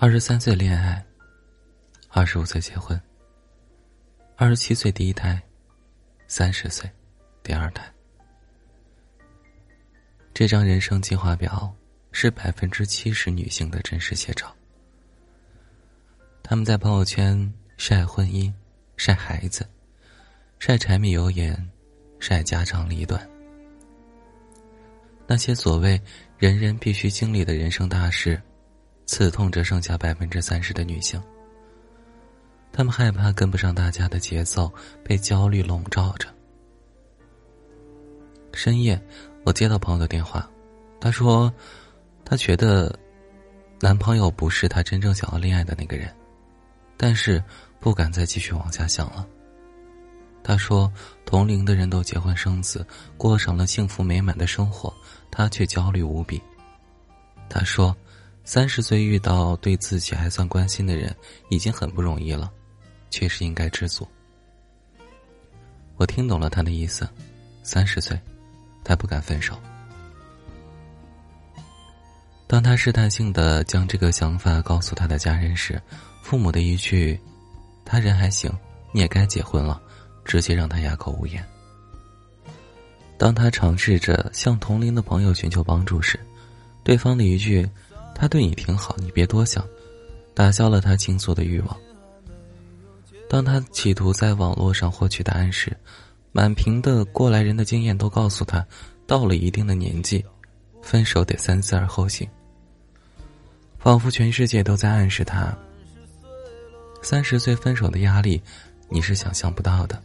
二十三岁恋爱，二十五岁结婚，二十七岁第一胎，三十岁第二胎。这张人生计划表是百分之七十女性的真实写照。他们在朋友圈晒婚姻、晒孩子、晒柴米油盐、晒家长里短。那些所谓人人必须经历的人生大事。刺痛着剩下百分之三十的女性，她们害怕跟不上大家的节奏，被焦虑笼罩着。深夜，我接到朋友的电话，他说，他觉得，男朋友不是他真正想要恋爱的那个人，但是不敢再继续往下想了。他说，同龄的人都结婚生子，过上了幸福美满的生活，他却焦虑无比。他说。三十岁遇到对自己还算关心的人，已经很不容易了，确实应该知足。我听懂了他的意思，三十岁，他不敢分手。当他试探性的将这个想法告诉他的家人时，父母的一句“他人还行，你也该结婚了”，直接让他哑口无言。当他尝试着向同龄的朋友寻求帮助时，对方的一句。他对你挺好，你别多想，打消了他倾诉的欲望。当他企图在网络上获取答案时，满屏的过来人的经验都告诉他，到了一定的年纪，分手得三思而后行。仿佛全世界都在暗示他，三十岁分手的压力，你是想象不到的。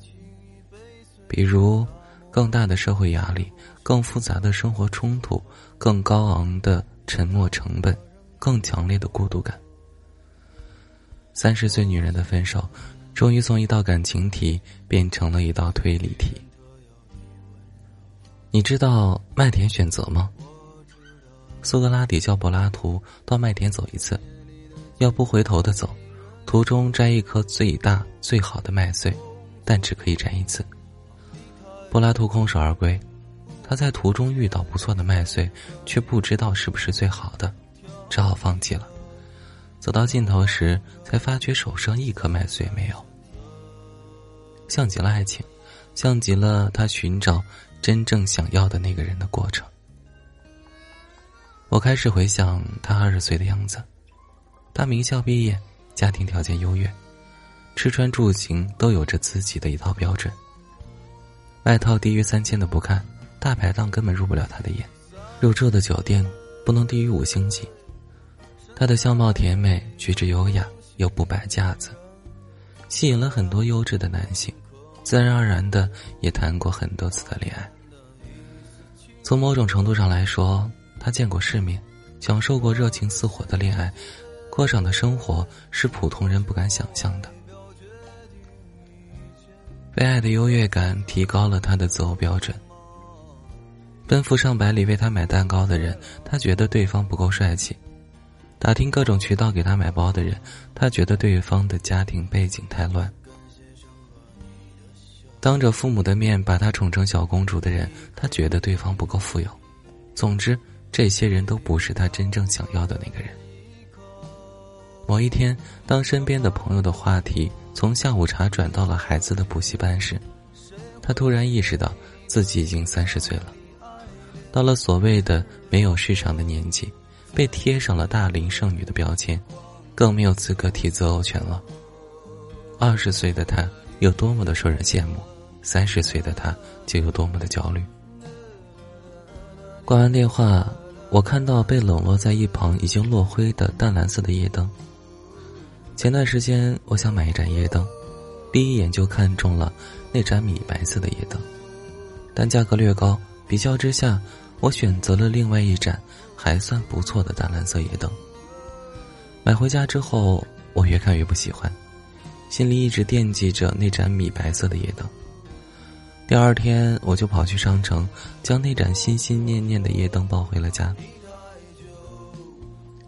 比如，更大的社会压力，更复杂的生活冲突，更高昂的。沉默成本，更强烈的孤独感。三十岁女人的分手，终于从一道感情题变成了一道推理题。你知道麦田选择吗？苏格拉底叫柏拉图到麦田走一次，要不回头的走，途中摘一颗最大最好的麦穗，但只可以摘一次。柏拉图空手而归。他在途中遇到不错的麦穗，却不知道是不是最好的，只好放弃了。走到尽头时，才发觉手上一颗麦穗也没有。像极了爱情，像极了他寻找真正想要的那个人的过程。我开始回想他二十岁的样子，他名校毕业，家庭条件优越，吃穿住行都有着自己的一套标准。外套低于三千的不看。大排档根本入不了他的眼，入住的酒店不能低于五星级。她的相貌甜美，举止优雅，又不摆架子，吸引了很多优质的男性，自然而然的也谈过很多次的恋爱。从某种程度上来说，他见过世面，享受过热情似火的恋爱，过上的生活是普通人不敢想象的。被爱的优越感提高了他的择偶标准。奔赴上百里为他买蛋糕的人，他觉得对方不够帅气；打听各种渠道给他买包的人，他觉得对方的家庭背景太乱；当着父母的面把他宠成小公主的人，他觉得对方不够富有。总之，这些人都不是他真正想要的那个人。某一天，当身边的朋友的话题从下午茶转到了孩子的补习班时，他突然意识到自己已经三十岁了。到了所谓的没有市场的年纪，被贴上了大龄剩女的标签，更没有资格提择偶权了。二十岁的他有多么的受人羡慕，三十岁的他就有多么的焦虑。挂完电话，我看到被冷落在一旁已经落灰的淡蓝色的夜灯。前段时间我想买一盏夜灯，第一眼就看中了那盏米白色的夜灯，但价格略高，比较之下。我选择了另外一盏还算不错的淡蓝色夜灯。买回家之后，我越看越不喜欢，心里一直惦记着那盏米白色的夜灯。第二天，我就跑去商城，将那盏心心念念的夜灯抱回了家。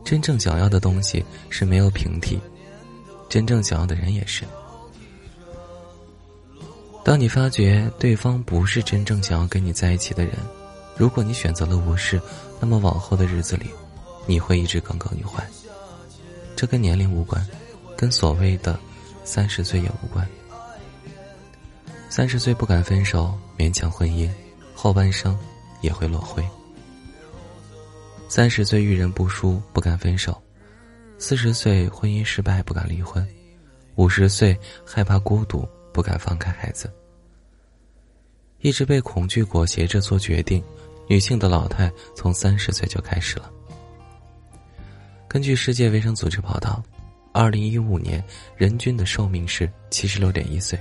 真正想要的东西是没有平替，真正想要的人也是。当你发觉对方不是真正想要跟你在一起的人。如果你选择了无视，那么往后的日子里，你会一直耿耿于怀。这跟年龄无关，跟所谓的三十岁也无关。三十岁不敢分手，勉强婚姻，后半生也会落灰。三十岁遇人不淑，不敢分手；四十岁婚姻失败，不敢离婚；五十岁害怕孤独，不敢放开孩子。一直被恐惧裹挟着做决定，女性的老态从三十岁就开始了。根据世界卫生组织报道，二零一五年人均的寿命是七十六点一岁。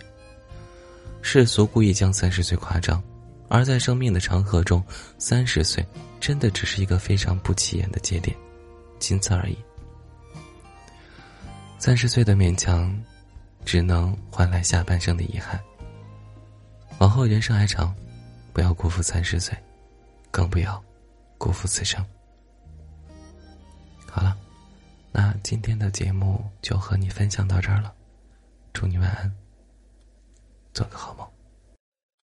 世俗故意将三十岁夸张，而在生命的长河中，三十岁真的只是一个非常不起眼的节点，仅此而已。三十岁的勉强，只能换来下半生的遗憾。往后人生还长，不要辜负三十岁，更不要辜负此生。好了，那今天的节目就和你分享到这儿了，祝你晚安。做个好梦。